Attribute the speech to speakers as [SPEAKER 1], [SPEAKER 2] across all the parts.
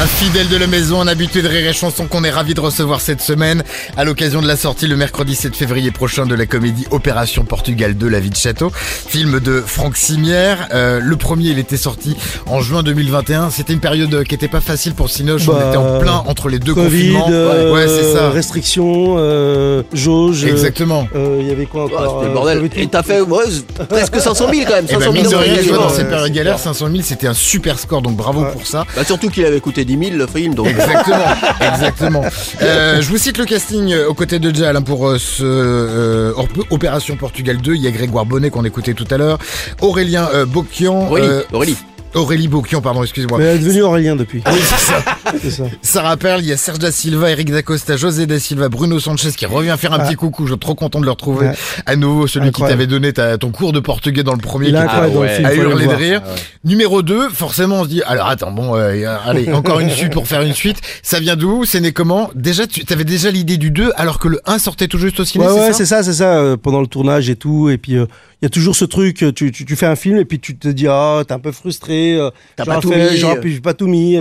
[SPEAKER 1] Un fidèle de la maison, un habitué de Rire et Chanson qu'on est ravi de recevoir cette semaine à l'occasion de la sortie le mercredi 7 février prochain de la comédie Opération Portugal 2 La vie de château, film de Franck Simière. Euh, le premier, il était sorti en juin 2021. C'était une période qui était pas facile pour Cinoche. On
[SPEAKER 2] Bah,
[SPEAKER 1] était en plein entre les deux
[SPEAKER 2] Covid,
[SPEAKER 1] confinements.
[SPEAKER 2] euh,
[SPEAKER 1] ouais, c'est ça.
[SPEAKER 2] restrictions, euh, jauge.
[SPEAKER 1] Exactement.
[SPEAKER 2] euh, Il y avait quoi encore
[SPEAKER 3] c'était le
[SPEAKER 2] euh,
[SPEAKER 3] bordel. Et t'as fait ouais, presque 500 000 quand même.
[SPEAKER 1] Et
[SPEAKER 3] 500
[SPEAKER 1] ben
[SPEAKER 3] 000
[SPEAKER 1] mine de
[SPEAKER 3] dans
[SPEAKER 1] rien,
[SPEAKER 3] les
[SPEAKER 1] tu vois, dans
[SPEAKER 3] jours.
[SPEAKER 1] ces périodes galères, 500 000, c'était un super score, donc bravo
[SPEAKER 2] Ouais.
[SPEAKER 1] pour ça.
[SPEAKER 3] Bah, surtout qu'il avait coûté 10 000 le film. Donc.
[SPEAKER 1] Exactement, exactement. Euh, je vous cite le casting euh, aux côtés de Jal hein, pour euh, ce euh, Op- Opération Portugal 2. Il y a Grégoire Bonnet qu'on écoutait tout à l'heure, Aurélien Boquian,
[SPEAKER 3] Aurélie, Aurélie.
[SPEAKER 1] Aurélie Boquian, pardon, excusez-moi.
[SPEAKER 2] Mais elle est devenue Aurélien depuis.
[SPEAKER 1] Oui, c'est ça.
[SPEAKER 2] C'est ça.
[SPEAKER 1] Sarah Perle, il y a Serge Da Silva, Eric Dacosta, José Da Silva, Bruno Sanchez qui revient faire un
[SPEAKER 2] Ah.
[SPEAKER 1] petit coucou. Je suis trop content de le retrouver
[SPEAKER 2] Ouais.
[SPEAKER 1] à nouveau, celui
[SPEAKER 2] Incroyable.
[SPEAKER 1] qui t'avait donné ta- ton cours de portugais dans le premier.
[SPEAKER 2] Il
[SPEAKER 1] qui
[SPEAKER 2] le
[SPEAKER 3] ouais.
[SPEAKER 1] à hurler de rire. Numéro 2, forcément on se dit, alors attends, bon, euh, allez, encore une suite pour faire une suite. Ça vient d'où? C'est né comment? Déjà, tu avais déjà l'idée du 2 alors que le 1 sortait tout juste au ciné,
[SPEAKER 2] Ouais,
[SPEAKER 1] c'est
[SPEAKER 2] ouais,
[SPEAKER 1] ça?
[SPEAKER 2] c'est ça, c'est ça, euh, pendant le tournage et tout. Et puis, euh, il y a toujours ce truc, tu, tu, tu fais un film et puis tu te dis, ah, t'es un peu frustré, euh,
[SPEAKER 3] T'as pas tout
[SPEAKER 2] fait-
[SPEAKER 3] mis.
[SPEAKER 2] j'ai pas tout mis.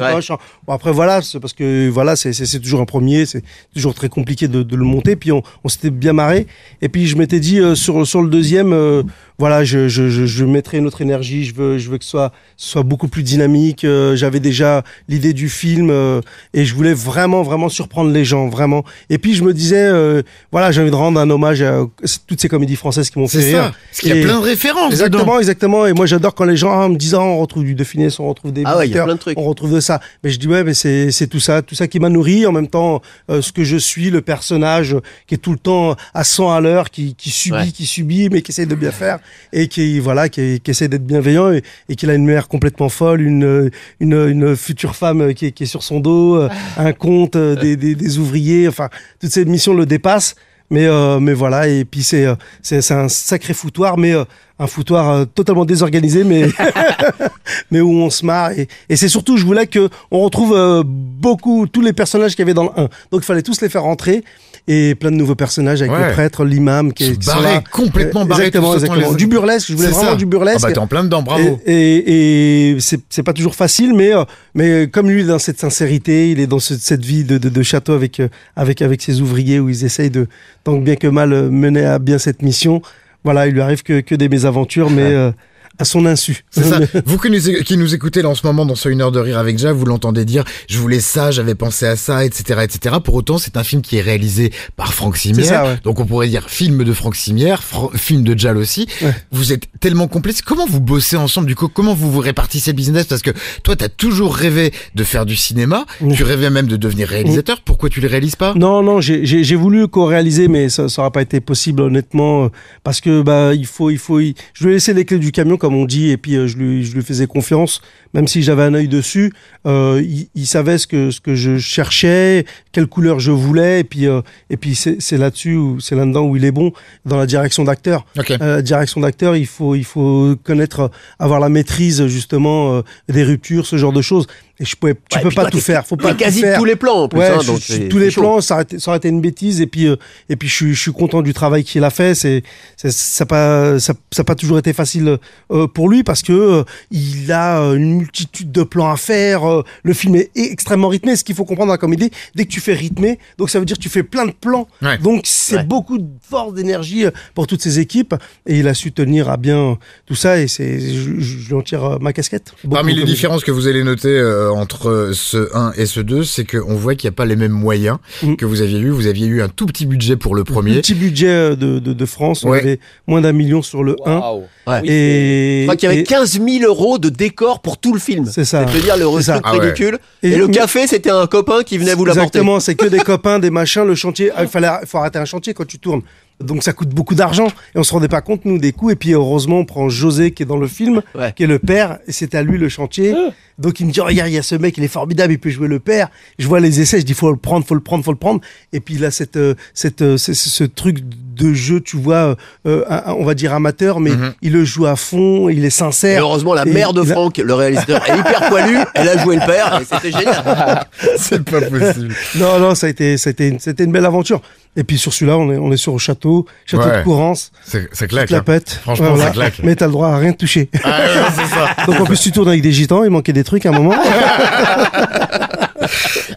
[SPEAKER 2] Bon, après, voilà, c'est parce que, voilà, c'est, toujours un premier, c'est toujours très compliqué de, de le monter. Puis, on, on s'était bien marré. Et puis, je m'étais dit, euh, sur, sur le deuxième, euh, voilà, je, je, je, je mettrai une autre énergie, je veux, je veux que ce soit, ce soit beaucoup plus dynamique. euh, j'avais déjà l'idée du film euh, et je voulais vraiment, vraiment surprendre les gens, vraiment. Et puis, je me disais, euh, voilà, j'ai envie de rendre un hommage à toutes ces comédies françaises qui m'ont fait
[SPEAKER 1] C'est ça.
[SPEAKER 2] rire.
[SPEAKER 1] Parce qu'il y a plein de références
[SPEAKER 2] Exactement,
[SPEAKER 1] dedans.
[SPEAKER 2] exactement. Et moi, j'adore quand les gens ah, me disent, ah, on retrouve du De Funès, on retrouve des
[SPEAKER 3] Ah ouais, il y a plein de trucs.
[SPEAKER 2] on retrouve de ça. Mais je dis, ouais, mais c'est, c'est tout ça, tout ça qui m'a nourri. En même temps, euh, ce que je suis, le personnage qui est tout le temps à 100 à l'heure, qui, qui subit,
[SPEAKER 3] Ouais.
[SPEAKER 2] qui subit, mais qui essaie de bien faire et qui, voilà, qui, qui essaie d'être bienveillant et, et qu'il a une mère complètement folle, une, une, une future femme qui est, qui est sur son dos, un compte, euh, des, des, des ouvriers. Enfin, toutes ces missions le dépassent. Mais, euh, mais voilà, et puis c'est, euh, c'est, c'est un sacré foutoir, mais euh, un foutoir euh, totalement désorganisé, mais, mais où on se marre. Et, et c'est surtout, je voulais que on retrouve euh, beaucoup, tous les personnages qu'il y avait dans le 1. Donc il fallait tous les faire rentrer. Et plein de nouveaux personnages avec
[SPEAKER 1] Ouais.
[SPEAKER 2] le prêtre, l'imam qui est qui sont
[SPEAKER 1] Barré,
[SPEAKER 2] là.
[SPEAKER 1] complètement barré.
[SPEAKER 2] Exactement, exactement.
[SPEAKER 1] les-
[SPEAKER 2] Du burlesque, je voulais vraiment
[SPEAKER 1] ça.
[SPEAKER 2] du burlesque.
[SPEAKER 1] Ah bah t'es en plein dedans, bravo.
[SPEAKER 2] Et, et, et c'est c'est pas toujours facile, mais mais comme lui il est dans cette sincérité, il est dans ce- cette vie de, de, de château avec avec avec ses ouvriers où ils essayent de que bien que mal euh, mener à bien cette mission. Voilà, il lui arrive que que des mésaventures, mais euh, à son insu.
[SPEAKER 1] C'est ça. Vous qui nous, qui nous écoutez là en ce moment dans ce Une heure de rire avec Ja, vous l'entendez dire, je voulais ça, j'avais pensé à ça, etc., etc. Pour autant, c'est un film qui est réalisé par Franck Simière.
[SPEAKER 2] ça, ouais.
[SPEAKER 1] Donc on pourrait dire film de Franck Simière, fr- film de Jal aussi.
[SPEAKER 2] Ouais.
[SPEAKER 1] Vous êtes tellement complices. Comment vous bossez ensemble du coup? Comment vous vous répartissez le business? Parce que toi, t'as toujours rêvé de faire du cinéma.
[SPEAKER 2] Oui.
[SPEAKER 1] Tu rêvais même de devenir réalisateur. Pourquoi tu les réalises pas?
[SPEAKER 2] Non, non, j'ai- voulu co-réaliser, mais ça n'aura pas été possible, honnêtement, euh, parce que bah il faut, il faut, il- je lui ai laissé les clés du camion, comme on dit, et puis euh, je lui, je lui faisais confiance, même si j'avais un œil dessus. Euh, il, il savait ce que, ce que je cherchais, quelle couleur je voulais, et puis, euh, et puis c'est là-dessus, c'est là-dedans où il est bon, dans la direction d'acteur. La direction d'acteur, il faut, il faut connaître, avoir la maîtrise justement des ruptures, ce genre de choses. Et je pouvais, tu
[SPEAKER 3] Ouais,
[SPEAKER 2] peux pas
[SPEAKER 3] toi,
[SPEAKER 2] tout faire, faut pas tout
[SPEAKER 3] quasi
[SPEAKER 2] faire.
[SPEAKER 3] tous les plans en plus.
[SPEAKER 2] Ouais,
[SPEAKER 3] hein, donc
[SPEAKER 2] je- tous les
[SPEAKER 3] chaud.
[SPEAKER 2] plans, ça aurait, été, ça aurait été une bêtise. Et puis, euh, et puis je, suis, je suis content du travail qu'il a fait. C'est, ça n'a pas, ça, ça pas toujours été facile euh, pour lui parce que euh, il a une multitude de plans à faire. euh, le film est extrêmement rythmé. Ce qu'il faut comprendre dans la comédie, dès que tu fais rythmé, donc ça veut dire que tu fais plein de plans.
[SPEAKER 1] Ouais.
[SPEAKER 2] Donc c'est
[SPEAKER 3] Ouais.
[SPEAKER 2] beaucoup de force d'énergie pour toutes ces équipes. Et il a su tenir à bien tout ça. Et c'est, je, je lui en tire ma casquette.
[SPEAKER 1] Parmi les différences que vous allez noter euh, entre ce 1 et ce 2, c'est qu'on voit qu'il n'y a pas les mêmes moyens
[SPEAKER 2] Mhm.
[SPEAKER 1] que vous aviez eu. Vous aviez eu un tout petit budget pour le premier.
[SPEAKER 2] Petit budget euh, de, de, de France, on avait moins d'un million sur le 1.
[SPEAKER 3] Waouh. Ouais.
[SPEAKER 2] Et,
[SPEAKER 3] crois qu'il y avait
[SPEAKER 2] et-
[SPEAKER 3] 15 000 euros de décor pour tout le film.
[SPEAKER 2] C'est ça.
[SPEAKER 3] C'est de dire le truc
[SPEAKER 1] Ah ouais.
[SPEAKER 3] ridicule.
[SPEAKER 2] Et-
[SPEAKER 3] Et, le café, c'était un copain qui venait vous l'apporter.
[SPEAKER 2] Exactement, c'est que des copains, des machins, le chantier. ah, Il fallait, faut arrêter un chantier quand tu tournes. Donc ça coûte beaucoup d'argent et on se rendait pas compte nous des coûts. Et puis heureusement on prend José qui est dans le film,
[SPEAKER 3] Ouais.
[SPEAKER 2] qui est le père, et c'est à lui le chantier. Donc il me dit regarde il y a ce mec il est formidable, il peut jouer le père. Je vois les essais, je dis faut le prendre, faut le prendre, faut le prendre. Et puis il a cette euh, cette euh, ce, ce- ce truc de jeu, tu vois, euh, on va dire amateur, mais il le joue à fond, il est
[SPEAKER 3] Et
[SPEAKER 2] sincère.
[SPEAKER 3] heureusement, la
[SPEAKER 2] Et
[SPEAKER 3] mère de
[SPEAKER 2] a-
[SPEAKER 3] Franck, le réalisateur, est hyper poilue. Elle a joué le père et c'était génial.
[SPEAKER 1] C'est pas possible.
[SPEAKER 2] Non, non, ça a été, ça a été, une- c'était une belle aventure. Et puis sur celui-là, on est, on est sur le château, château
[SPEAKER 1] Ouais.
[SPEAKER 2] de Courance,
[SPEAKER 1] C'est claque.
[SPEAKER 2] la
[SPEAKER 1] hein.
[SPEAKER 2] pète.
[SPEAKER 1] Franchement,
[SPEAKER 2] Voilà.
[SPEAKER 1] ça claque.
[SPEAKER 2] Mais t'as le droit à rien toucher.
[SPEAKER 1] Ah, ouais, c'est ça.
[SPEAKER 2] Donc en plus, tu tournes avec des gitans, il manquait des trucs à un moment.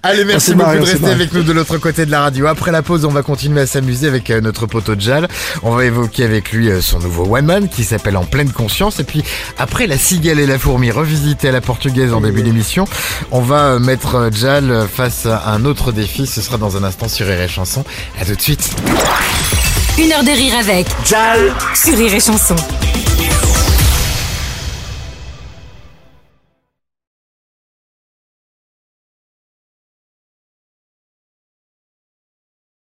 [SPEAKER 1] Allez, merci beaucoup de rester avec nous de l'autre côté de la radio. Après la pause, on va continuer à s'amuser avec euh, notre poteau Jal. On va évoquer avec lui euh, son nouveau One Man qui s'appelle En pleine conscience. Et puis, après la cigale et la fourmi revisitée à la portugaise en début d'émission, on va euh, mettre Jal face à un autre défi. Ce sera dans un instant sur Rire et Chanson. À tout de suite.
[SPEAKER 4] Une heure de rire avec
[SPEAKER 5] Jal,
[SPEAKER 4] sur Rire et Chanson.